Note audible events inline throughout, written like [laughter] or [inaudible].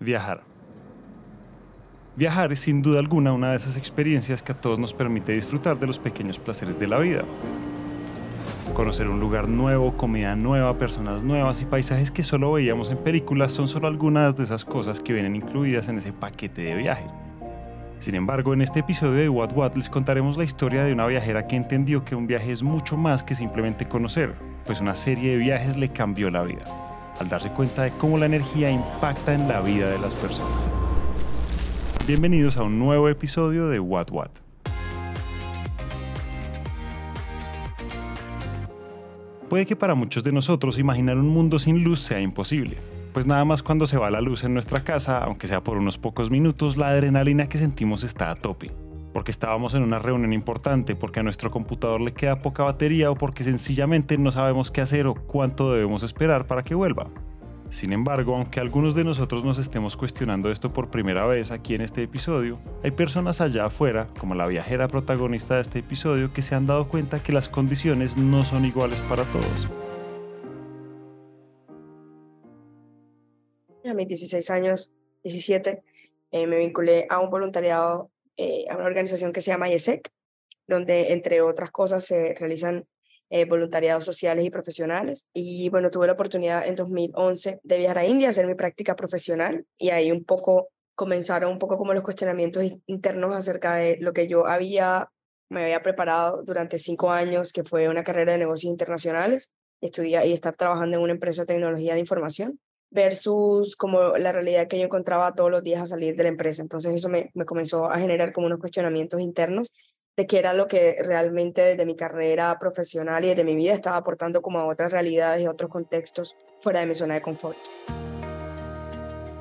Viajar. Viajar es sin duda alguna una de esas experiencias que a todos nos permite disfrutar de los pequeños placeres de la vida. Conocer un lugar nuevo, comida nueva, personas nuevas y paisajes que solo veíamos en películas son solo algunas de esas cosas que vienen incluidas en ese paquete de viaje. Sin embargo, en este episodio de What What les contaremos la historia de una viajera que entendió que un viaje es mucho más que simplemente conocer, pues una serie de viajes le cambió la vida al darse cuenta de cómo la energía impacta en la vida de las personas. Bienvenidos a un nuevo episodio de What What. Puede que para muchos de nosotros imaginar un mundo sin luz sea imposible, pues nada más cuando se va la luz en nuestra casa, aunque sea por unos pocos minutos, la adrenalina que sentimos está a tope porque estábamos en una reunión importante, porque a nuestro computador le queda poca batería o porque sencillamente no sabemos qué hacer o cuánto debemos esperar para que vuelva. Sin embargo, aunque algunos de nosotros nos estemos cuestionando esto por primera vez aquí en este episodio, hay personas allá afuera, como la viajera protagonista de este episodio, que se han dado cuenta que las condiciones no son iguales para todos. A mis 16 años, 17, eh, me vinculé a un voluntariado eh, a una organización que se llama IESEC, donde entre otras cosas se realizan eh, voluntariados sociales y profesionales. Y bueno, tuve la oportunidad en 2011 de viajar a India, hacer mi práctica profesional y ahí un poco comenzaron un poco como los cuestionamientos internos acerca de lo que yo había, me había preparado durante cinco años, que fue una carrera de negocios internacionales, estudiar y estar trabajando en una empresa de tecnología de información versus como la realidad que yo encontraba todos los días a salir de la empresa. Entonces eso me, me comenzó a generar como unos cuestionamientos internos de qué era lo que realmente desde mi carrera profesional y desde mi vida estaba aportando como a otras realidades y otros contextos fuera de mi zona de confort.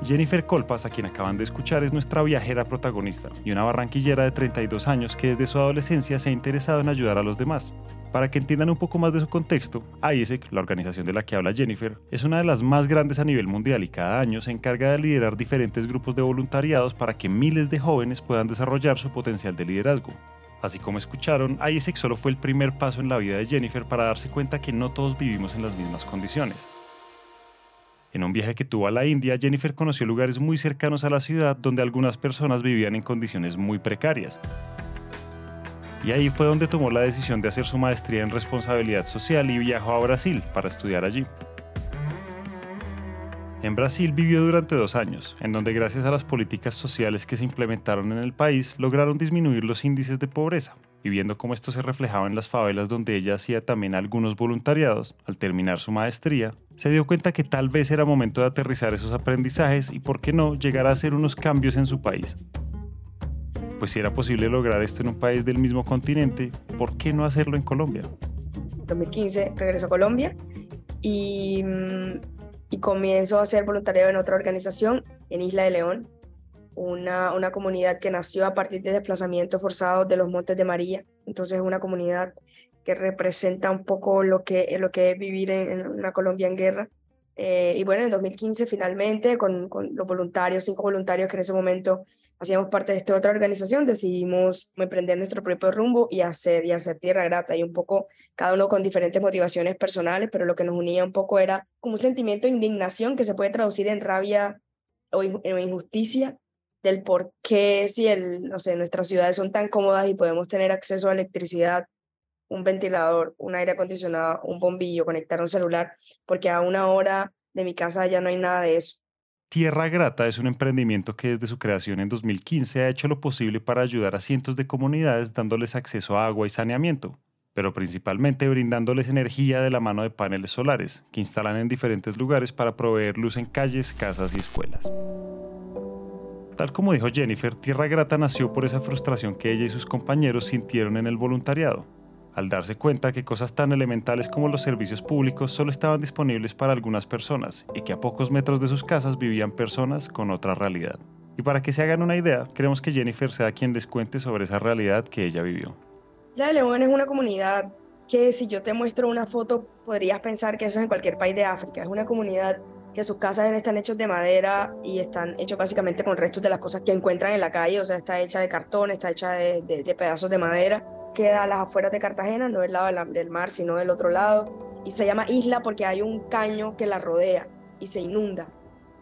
Jennifer Colpas, a quien acaban de escuchar, es nuestra viajera protagonista y una barranquillera de 32 años que desde su adolescencia se ha interesado en ayudar a los demás. Para que entiendan un poco más de su contexto, IESEC, la organización de la que habla Jennifer, es una de las más grandes a nivel mundial y cada año se encarga de liderar diferentes grupos de voluntariados para que miles de jóvenes puedan desarrollar su potencial de liderazgo. Así como escucharon, IESEC solo fue el primer paso en la vida de Jennifer para darse cuenta que no todos vivimos en las mismas condiciones. En un viaje que tuvo a la India, Jennifer conoció lugares muy cercanos a la ciudad donde algunas personas vivían en condiciones muy precarias. Y ahí fue donde tomó la decisión de hacer su maestría en responsabilidad social y viajó a Brasil para estudiar allí. En Brasil vivió durante dos años, en donde gracias a las políticas sociales que se implementaron en el país lograron disminuir los índices de pobreza, y viendo cómo esto se reflejaba en las favelas donde ella hacía también algunos voluntariados, al terminar su maestría, se dio cuenta que tal vez era momento de aterrizar esos aprendizajes y, por qué no, llegar a hacer unos cambios en su país. Pues si era posible lograr esto en un país del mismo continente, ¿por qué no hacerlo en Colombia? En 2015 regreso a Colombia y mm, y comienzo a hacer voluntariado en otra organización en Isla de León, una, una comunidad que nació a partir de desplazamientos forzados de los Montes de María. Entonces es una comunidad que representa un poco lo que, lo que es vivir en una Colombia en guerra. Eh, y bueno, en 2015 finalmente, con, con, los voluntarios, cinco voluntarios que en ese momento hacíamos parte de esta otra organización, decidimos emprender nuestro propio rumbo y hacer, y hacer Tierra Grata. Y un poco, cada uno con diferentes motivaciones personales, pero lo que nos unía un poco era como un sentimiento de indignación que se puede traducir en rabia o en injusticia del por qué si el, no sé, nuestras ciudades son tan cómodas y podemos tener acceso a electricidad un ventilador, un aire acondicionado, un bombillo, conectar un celular, porque a una hora de mi casa ya no hay nada de eso. Tierra Grata es un emprendimiento que desde su creación en 2015 ha hecho lo posible para ayudar a cientos de comunidades dándoles acceso a agua y saneamiento, pero principalmente brindándoles energía de la mano de paneles solares, que instalan en diferentes lugares para proveer luz en calles, casas y escuelas. Tal como dijo Jennifer, Tierra Grata nació por esa frustración que ella y sus compañeros sintieron en el voluntariado, al darse cuenta que cosas tan elementales como los servicios públicos solo estaban disponibles para algunas personas y que a pocos metros de sus casas vivían personas con otra realidad. Y para que se hagan una idea, queremos que Jennifer sea quien les cuente sobre esa realidad que ella vivió. La de León es una comunidad que si yo te muestro una foto podrías pensar que eso es en cualquier país de África. Es una comunidad que sus casas están hechas de madera y están hechos básicamente con restos de las cosas que encuentran en la calle, o sea, está hecha de cartón, está hecha de, de pedazos de madera. Queda a las afueras de Cartagena, no del lado del mar, sino del otro lado. Y se llama isla porque hay un caño que la rodea y se inunda.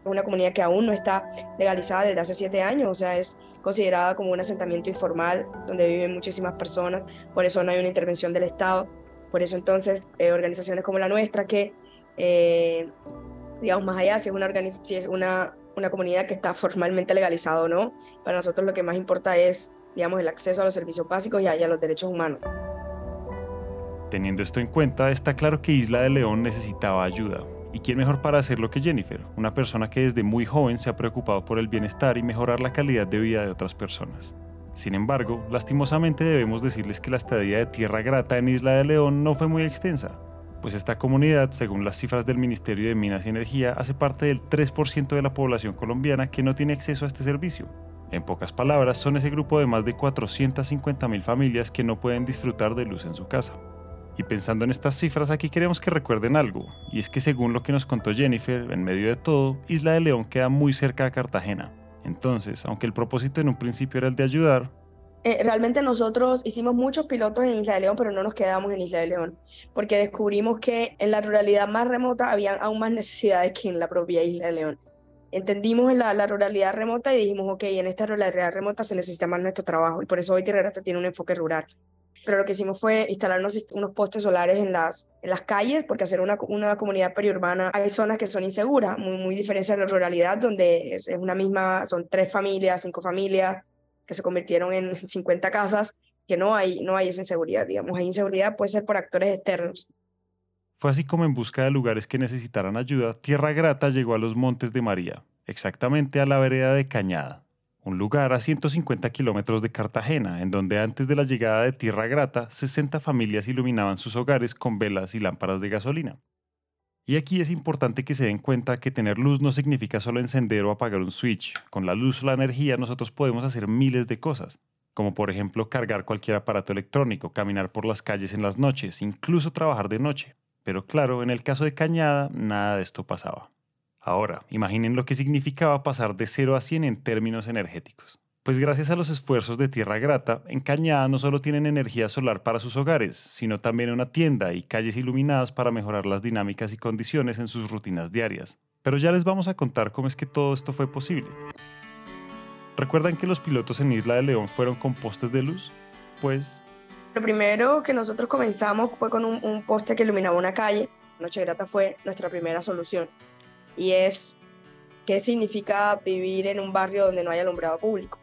una comunidad que aún no está legalizada desde hace siete años, o sea, es considerada como un asentamiento informal donde viven muchísimas personas, por eso no hay una intervención del Estado, por eso entonces eh, organizaciones como la nuestra que, eh, digamos, más allá, si es, una, si es una, una comunidad que está formalmente legalizada o no, para nosotros lo que más importa es, digamos, el acceso a los servicios básicos y a, y a los derechos humanos. Teniendo esto en cuenta, está claro que Isla de León necesitaba ayuda, ¿Y quién mejor para hacerlo que Jennifer? Una persona que desde muy joven se ha preocupado por el bienestar y mejorar la calidad de vida de otras personas. Sin embargo, lastimosamente debemos decirles que la estadía de Tierra Grata en Isla de León no fue muy extensa, pues esta comunidad, según las cifras del Ministerio de Minas y Energía, hace parte del 3% de la población colombiana que no tiene acceso a este servicio. En pocas palabras, son ese grupo de más de 450.000 familias que no pueden disfrutar de luz en su casa. Y pensando en estas cifras, aquí queremos que recuerden algo, y es que según lo que nos contó Jennifer, en medio de todo, Isla de León queda muy cerca de Cartagena. Entonces, aunque el propósito en un principio era el de ayudar, eh, realmente nosotros hicimos muchos pilotos en Isla de León, pero no nos quedamos en Isla de León, porque descubrimos que en la ruralidad más remota había aún más necesidades que en la propia Isla de León. Entendimos la, la ruralidad remota y dijimos, ok, en esta ruralidad remota se necesita más nuestro trabajo, y por eso hoy Tierra tiene un enfoque rural pero lo que hicimos fue instalar unos, postes solares en las, en las calles, porque hacer una, una comunidad periurbana hay zonas que son inseguras, muy, muy diferentes a la ruralidad, donde es una misma, son tres familias, cinco familias, que se convirtieron en [laughs] 50 casas, que no hay, no hay esa inseguridad, digamos, hay inseguridad puede ser por actores externos. Fue así como en busca de lugares que necesitaran ayuda, Tierra Grata llegó a los Montes de María, exactamente a la vereda de Cañada un lugar a 150 kilómetros de Cartagena, en donde antes de la llegada de Tierra Grata, 60 familias iluminaban sus hogares con velas y lámparas de gasolina. Y aquí es importante que se den cuenta que tener luz no significa solo encender o apagar un switch. Con la luz o la energía nosotros podemos hacer miles de cosas, como por ejemplo cargar cualquier aparato electrónico, caminar por las calles en las noches, incluso trabajar de noche. Pero claro, en el caso de Cañada, nada de esto pasaba. Ahora, imaginen lo que significaba pasar de 0 a 100 en términos energéticos. Pues gracias a los esfuerzos de Tierra Grata, en Cañada no solo tienen energía solar para sus hogares, sino también una tienda y calles iluminadas para mejorar las dinámicas y condiciones en sus rutinas diarias. Pero ya les vamos a contar cómo es que todo esto fue posible. ¿Recuerdan que los pilotos en Isla de León fueron con postes de luz? Pues... Lo primero que nosotros comenzamos fue con un, poste que iluminaba una calle. Noche Grata fue nuestra primera solución y es qué significa vivir en un barrio donde no hay alumbrado público.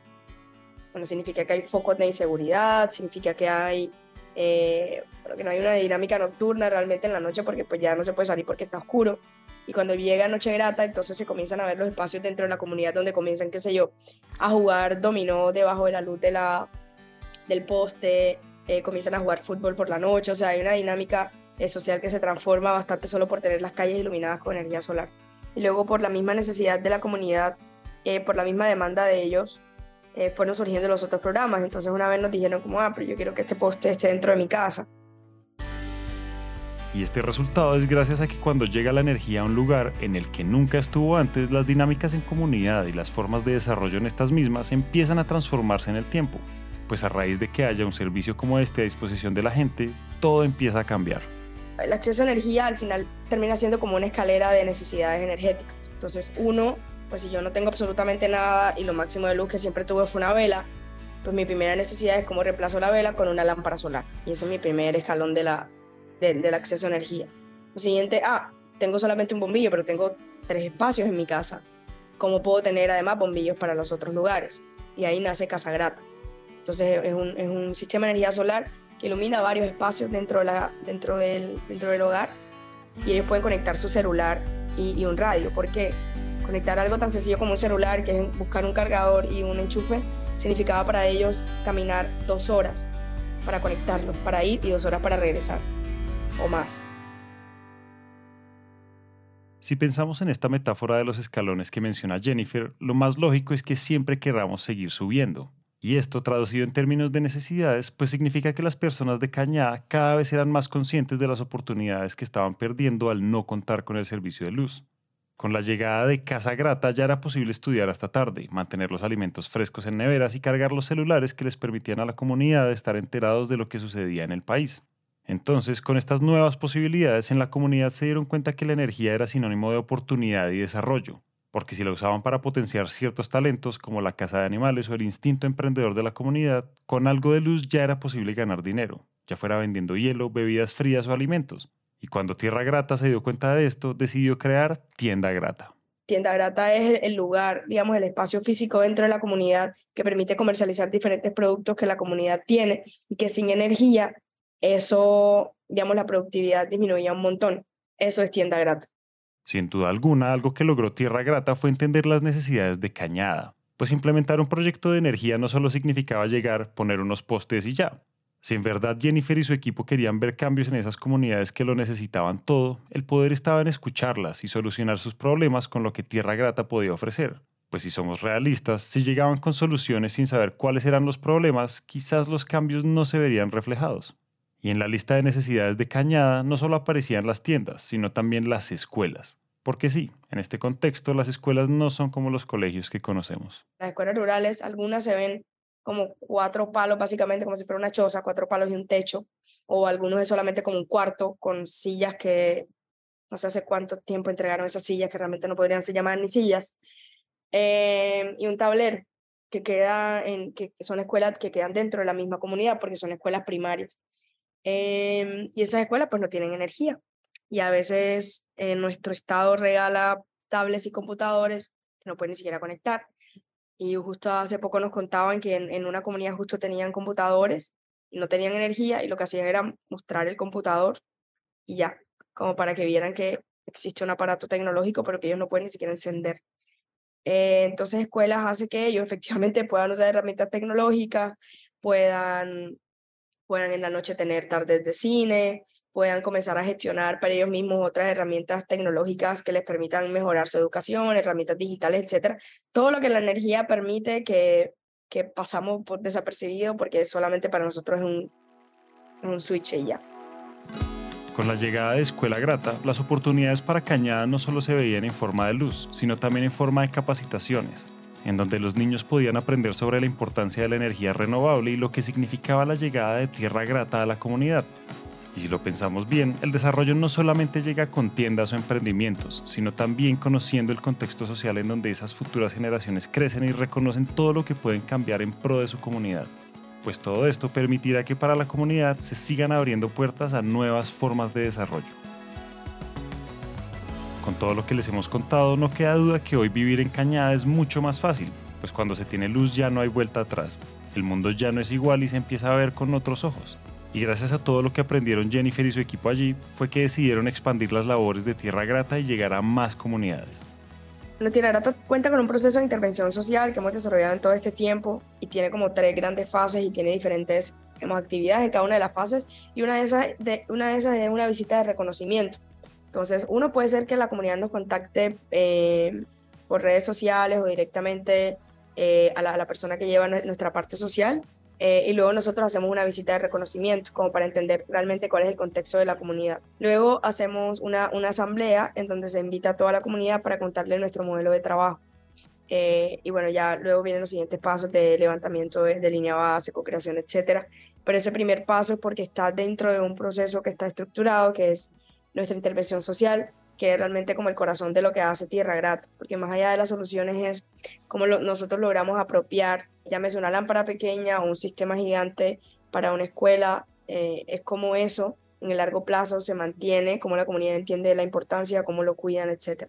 Bueno, significa que hay focos de inseguridad, significa que hay eh, que no hay una dinámica nocturna realmente en la noche porque pues ya no se puede salir porque está oscuro. Y cuando llega Noche Grata, entonces se comienzan a ver los espacios dentro de la comunidad donde comienzan, qué sé yo, a jugar dominó debajo de la luz de la, del poste, eh, comienzan a jugar fútbol por la noche, o sea, hay una dinámica eh, social que se transforma bastante solo por tener las calles iluminadas con energía solar y luego por la misma necesidad de la comunidad, eh, por la misma demanda de ellos, eh, fueron surgiendo los otros programas. Entonces una vez nos dijeron como, ah, pero yo quiero que este poste esté dentro de mi casa. Y este resultado es gracias a que cuando llega la energía a un lugar en el que nunca estuvo antes, las dinámicas en comunidad y las formas de desarrollo en estas mismas empiezan a transformarse en el tiempo. Pues a raíz de que haya un servicio como este a disposición de la gente, todo empieza a cambiar el acceso a energía al final termina siendo como una escalera de necesidades energéticas. Entonces, uno, pues si yo no tengo absolutamente nada y lo máximo de luz que siempre tuve fue una vela, pues mi primera necesidad es cómo reemplazo la vela con una lámpara solar. Y ese es mi primer escalón de la, del acceso a energía. Lo siguiente, ah, tengo solamente un bombillo, pero tengo tres espacios en mi casa. ¿Cómo puedo tener además bombillos para los otros lugares? Y ahí nace Casa Grata. Entonces es un, es un sistema de energía solar ilumina varios espacios dentro, de la, dentro, del, dentro del hogar y ellos pueden conectar su celular y, un radio, porque conectar algo tan sencillo como un celular, que es buscar un cargador y un enchufe, significaba para ellos caminar dos horas para conectarlo, para ir y dos horas para regresar, o más. Si pensamos en esta metáfora de los escalones que menciona Jennifer, lo más lógico es que siempre queramos seguir subiendo, y esto, traducido en términos de necesidades, pues significa que las personas de Cañada cada vez eran más conscientes de las oportunidades que estaban perdiendo al no contar con el servicio de luz. Con la llegada de Casa Grata ya era posible estudiar hasta tarde, mantener los alimentos frescos en neveras y cargar los celulares que les permitían a la comunidad estar enterados de lo que sucedía en el país. Entonces, con estas nuevas posibilidades en la comunidad se dieron cuenta que la energía era sinónimo de oportunidad y desarrollo, porque si la usaban para potenciar ciertos talentos como la caza de animales o el instinto emprendedor de la comunidad, con algo de luz ya era posible ganar dinero, ya fuera vendiendo hielo, bebidas frías o alimentos. Y cuando Tierra Grata se dio cuenta de esto, decidió crear Tienda Grata. Tienda Grata es el lugar, digamos, el espacio físico dentro de la comunidad que permite comercializar diferentes productos que la comunidad tiene y que sin energía, eso, digamos, la productividad disminuía un montón. Eso es Tienda Grata. Sin duda alguna, algo que logró Tierra Grata fue entender las necesidades de Cañada, pues implementar un proyecto de energía no solo significaba llegar, poner unos postes y ya. Si en verdad Jennifer y su equipo querían ver cambios en esas comunidades que lo necesitaban todo, el poder estaba en escucharlas y solucionar sus problemas con lo que Tierra Grata podía ofrecer. Pues si somos realistas, si llegaban con soluciones sin saber cuáles eran los problemas, quizás los cambios no se verían reflejados. Y en la lista de necesidades de Cañada no solo aparecían las tiendas, sino también las escuelas. Porque sí, en este contexto las escuelas no son como los colegios que conocemos. Las escuelas rurales, algunas se ven como cuatro palos, básicamente como si fuera una choza, cuatro palos y un techo, o algunos es solamente como un cuarto con sillas que no sé hace cuánto tiempo entregaron esas sillas que realmente no podrían ser llamadas ni sillas, eh, y un tablero que queda en, que son escuelas que quedan dentro de la misma comunidad porque son escuelas primarias. Em, y esas escuelas pues no tienen energía. Y a veces en nuestro estado regala tablets y computadores que no pueden ni siquiera conectar. Y justo hace poco nos contaban que en, en una comunidad justo tenían computadores y no tenían energía y lo que hacían era mostrar el computador y ya, como para que vieran que existe un aparato tecnológico, pero que ellos no pueden ni siquiera encender. Eh, entonces, escuelas hace que ellos [laughs] efectivamente puedan usar herramientas tecnológicas, puedan puedan en la noche tener tardes de cine, puedan comenzar a gestionar para ellos mismos otras herramientas tecnológicas que les permitan mejorar su educación, herramientas digitales, etcétera. Todo lo que la energía permite que, que pasamos por desapercibido porque solamente para nosotros es un, un switch y ya. Con la llegada de Escuela Grata, las oportunidades para Cañada no solo se veían en forma de luz, sino también en forma de capacitaciones, en donde los niños podían aprender sobre la importancia de la energía renovable y lo que significaba la llegada de tierra grata a la comunidad. Y si lo pensamos bien, el desarrollo no solamente llega con tiendas o emprendimientos, sino también conociendo el contexto social en donde esas futuras generaciones crecen y reconocen todo lo que pueden cambiar en pro de su comunidad. Pues todo esto permitirá que para la comunidad se sigan abriendo puertas a nuevas formas de desarrollo. Con todo lo que les hemos contado, no queda duda que hoy vivir en Cañada es mucho más fácil, pues cuando se tiene luz ya no hay vuelta atrás, el mundo ya no es igual y se empieza a ver con otros ojos. Y gracias a todo lo que aprendieron Jennifer y su equipo allí, fue que decidieron expandir las labores de Tierra Grata y llegar a más comunidades. Bueno, Tierra Grata cuenta con un proceso de intervención social que hemos desarrollado en todo este tiempo y tiene como tres grandes fases y tiene diferentes actividades en cada una de las fases y una de esas, de, una de esas es una visita de reconocimiento entonces, uno puede ser que la comunidad nos contacte eh, por redes sociales o directamente eh, a, la, persona que lleva nuestra parte social. Eh, y luego nosotros hacemos una visita de reconocimiento como para entender realmente cuál es el contexto de la comunidad. Luego hacemos una, una asamblea en donde se invita a toda la comunidad para contarle nuestro modelo de trabajo. y bueno, ya luego vienen los siguientes pasos de levantamiento de, de línea base, co-creación, etcétera. Pero ese primer paso es porque está dentro de un proceso que está estructurado, que es nuestra intervención social, que realmente como el corazón de lo que hace Tierra Grata, porque más allá de las soluciones es cómo nosotros logramos apropiar, llámese una lámpara pequeña o un sistema gigante para una escuela, eh, es como eso en el largo plazo se mantiene, cómo la comunidad entiende la importancia, cómo lo cuidan, etc.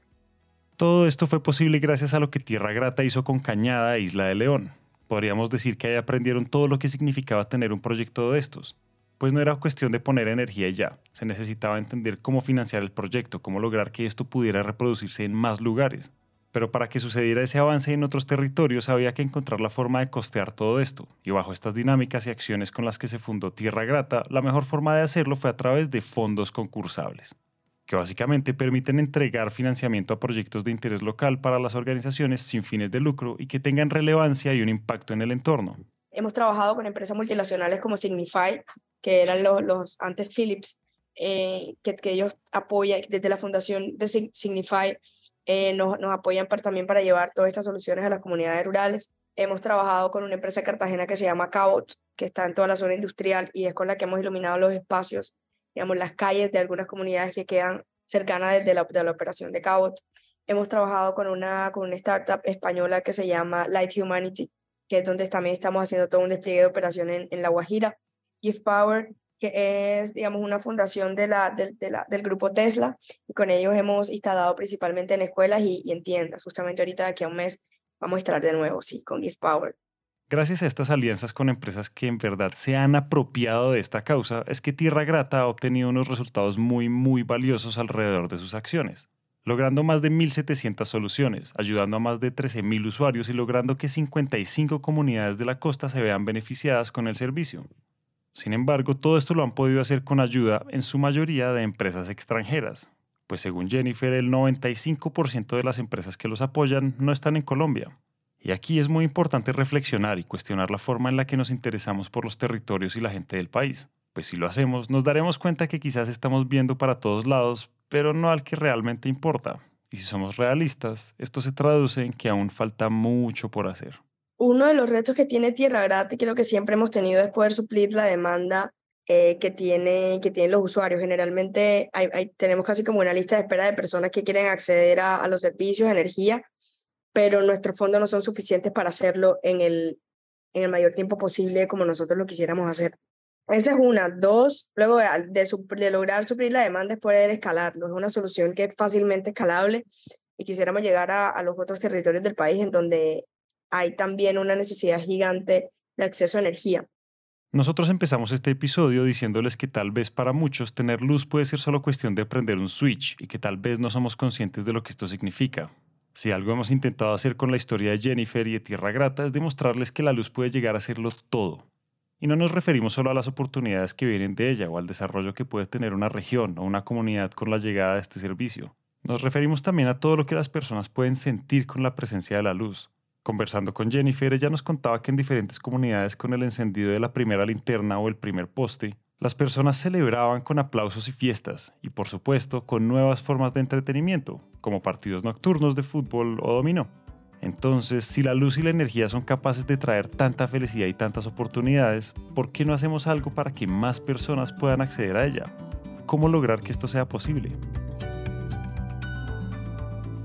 Todo esto fue posible gracias a lo que Tierra Grata hizo con Cañada e Isla de León. Podríamos decir que ahí aprendieron todo lo que significaba tener un proyecto de estos, pues no era cuestión de poner energía y ya, se necesitaba entender cómo financiar el proyecto, cómo lograr que esto pudiera reproducirse en más lugares. Pero para que sucediera ese avance en otros territorios había que encontrar la forma de costear todo esto, y bajo estas dinámicas y acciones con las que se fundó Tierra Grata, la mejor forma de hacerlo fue a través de fondos concursables, que básicamente permiten entregar financiamiento a proyectos de interés local para las organizaciones sin fines de lucro y que tengan relevancia y un impacto en el entorno. Hemos trabajado con empresas multinacionales como Signify, que eran los, los antes Philips, eh, que, que, ellos apoyan desde la fundación de Signify, eh, nos, nos, apoyan también para llevar todas estas soluciones a las comunidades rurales. Hemos trabajado con una empresa cartagena que se llama Cabot, que está en toda la zona industrial y es con la que hemos iluminado los espacios, digamos, las calles de algunas comunidades que quedan cercanas desde la, de la operación de Cabot. hemos trabajado con una, con una startup española que se llama Light Humanity, que es donde también estamos haciendo todo un despliegue de operación en, en La Guajira. Gift Power, que es, digamos, una fundación de la, de, la, del grupo Tesla, y con ellos hemos instalado principalmente en escuelas y, y en tiendas. Justamente ahorita, de aquí a un mes, vamos a instalar de nuevo, sí, con Gift Power. Gracias a estas alianzas con empresas que en verdad se han apropiado de esta causa, es que Tierra Grata ha obtenido unos resultados muy, muy valiosos alrededor de sus acciones, logrando más de 1.700 soluciones, ayudando a más de 13.000 usuarios y logrando que 55 comunidades de la costa se vean beneficiadas con el servicio. Sin embargo, todo esto lo han podido hacer con ayuda en su mayoría de empresas extranjeras, pues según Jennifer, el 95% de las empresas que los apoyan no están en Colombia, y aquí es muy importante reflexionar y cuestionar la forma en la que nos interesamos por los territorios y la gente del país. Pues si lo hacemos, nos daremos cuenta que quizás estamos viendo para todos lados, pero no al que realmente importa. Y si somos realistas, esto se traduce en que aún falta mucho por hacer. Uno de los retos que tiene Tierra Grata y creo que siempre hemos tenido es poder suplir la demanda eh, que, tiene, que tienen los usuarios. Generalmente tenemos casi como una lista de espera de personas que quieren acceder a, los servicios energía pero nuestros fondos no son suficientes para hacerlo en el, en el mayor tiempo posible como nosotros lo quisiéramos hacer. Esa es una. Dos, luego de, de, lograr suplir la demanda es poder escalarlo. Es una solución que es fácilmente escalable y quisiéramos llegar a los otros territorios del país en donde hay también una necesidad gigante de acceso a energía. Nosotros empezamos este episodio diciéndoles que tal vez para muchos tener luz puede ser solo cuestión de prender un switch y que tal vez no somos conscientes de lo que esto significa. Si algo hemos intentado hacer con la historia de Jennifer y de Tierra Grata es demostrarles que la luz puede llegar a serlo todo. Y no nos referimos solo a las oportunidades que vienen de ella o al desarrollo que puede tener una región o una comunidad con la llegada de este servicio. Nos referimos también a todo lo que las personas pueden sentir con la presencia de la luz. Conversando con Jennifer, ella nos contaba que en diferentes comunidades con el encendido de la primera linterna o el primer poste, las personas celebraban con aplausos y fiestas, y por supuesto con nuevas formas de entretenimiento, como partidos nocturnos de fútbol o dominó. Entonces, si la luz y la energía son capaces de traer tanta felicidad y tantas oportunidades, ¿por qué no hacemos algo para que más personas puedan acceder a ella? ¿Cómo lograr que esto sea posible?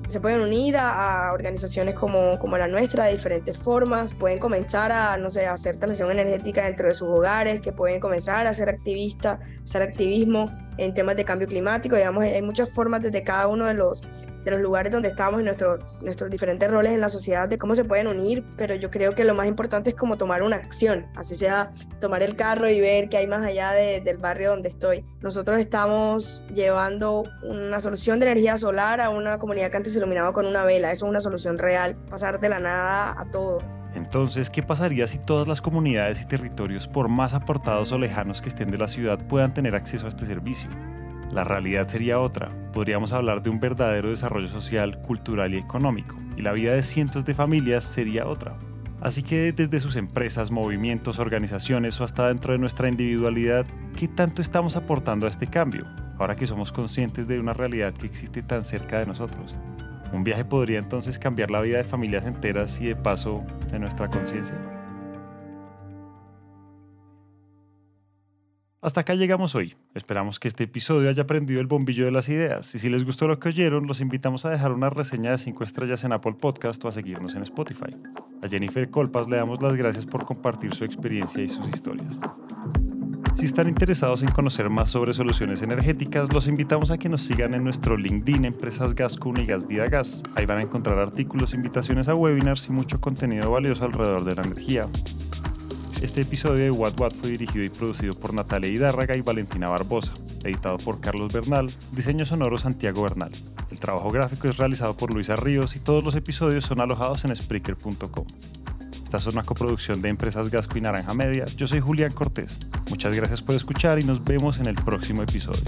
Se pueden unir a, organizaciones como, como la nuestra de diferentes formas, pueden comenzar a, no sé, hacer transición energética dentro de sus hogares, que pueden comenzar a ser activistas, hacer activismo en temas de cambio climático, digamos, hay muchas formas desde cada uno de los, de los lugares donde estamos y nuestro, nuestros diferentes roles en la sociedad de cómo se pueden unir, pero yo creo que lo más importante es como tomar una acción, así sea tomar el carro y ver qué hay más allá del barrio donde estoy. Nosotros estamos llevando una solución de energía solar a una comunidad que antes se iluminaba con una vela, eso es una solución real, pasar de la nada a todo. Entonces, ¿qué pasaría si todas las comunidades y territorios, por más apartados o lejanos que estén de la ciudad, puedan tener acceso a este servicio? La realidad sería otra. Podríamos hablar de un verdadero desarrollo social, cultural y económico, y la vida de cientos de familias sería otra. Así que desde sus empresas, movimientos, organizaciones o hasta dentro de nuestra individualidad, ¿qué tanto estamos aportando a este cambio, ahora que somos conscientes de una realidad que existe tan cerca de nosotros? Un viaje podría entonces cambiar la vida de familias enteras y de paso de nuestra conciencia. Hasta acá llegamos hoy. Esperamos que este episodio haya prendido el bombillo de las ideas. Y si les gustó lo que oyeron, los invitamos a dejar una reseña de 5 estrellas en Apple Podcast o a seguirnos en Spotify. A Jennifer Colpas le damos las gracias por compartir su experiencia y sus historias. Si están interesados en conocer más sobre soluciones energéticas, los invitamos a que nos sigan en nuestro LinkedIn Empresas Gascun y Gas Vida Gas. Ahí van a encontrar artículos, invitaciones a webinars y mucho contenido valioso alrededor de la energía. Este episodio de What What fue dirigido y producido por Natalia Hidárraga y Valentina Barbosa, editado por Carlos Bernal, diseño sonoro Santiago Bernal. El trabajo gráfico es realizado por Luisa Ríos y todos los episodios son alojados en Spreaker.com. Esta es una coproducción de Empresas Gasco y Naranja Media. Yo soy Julián Cortés. Muchas gracias por escuchar y nos vemos en el próximo episodio.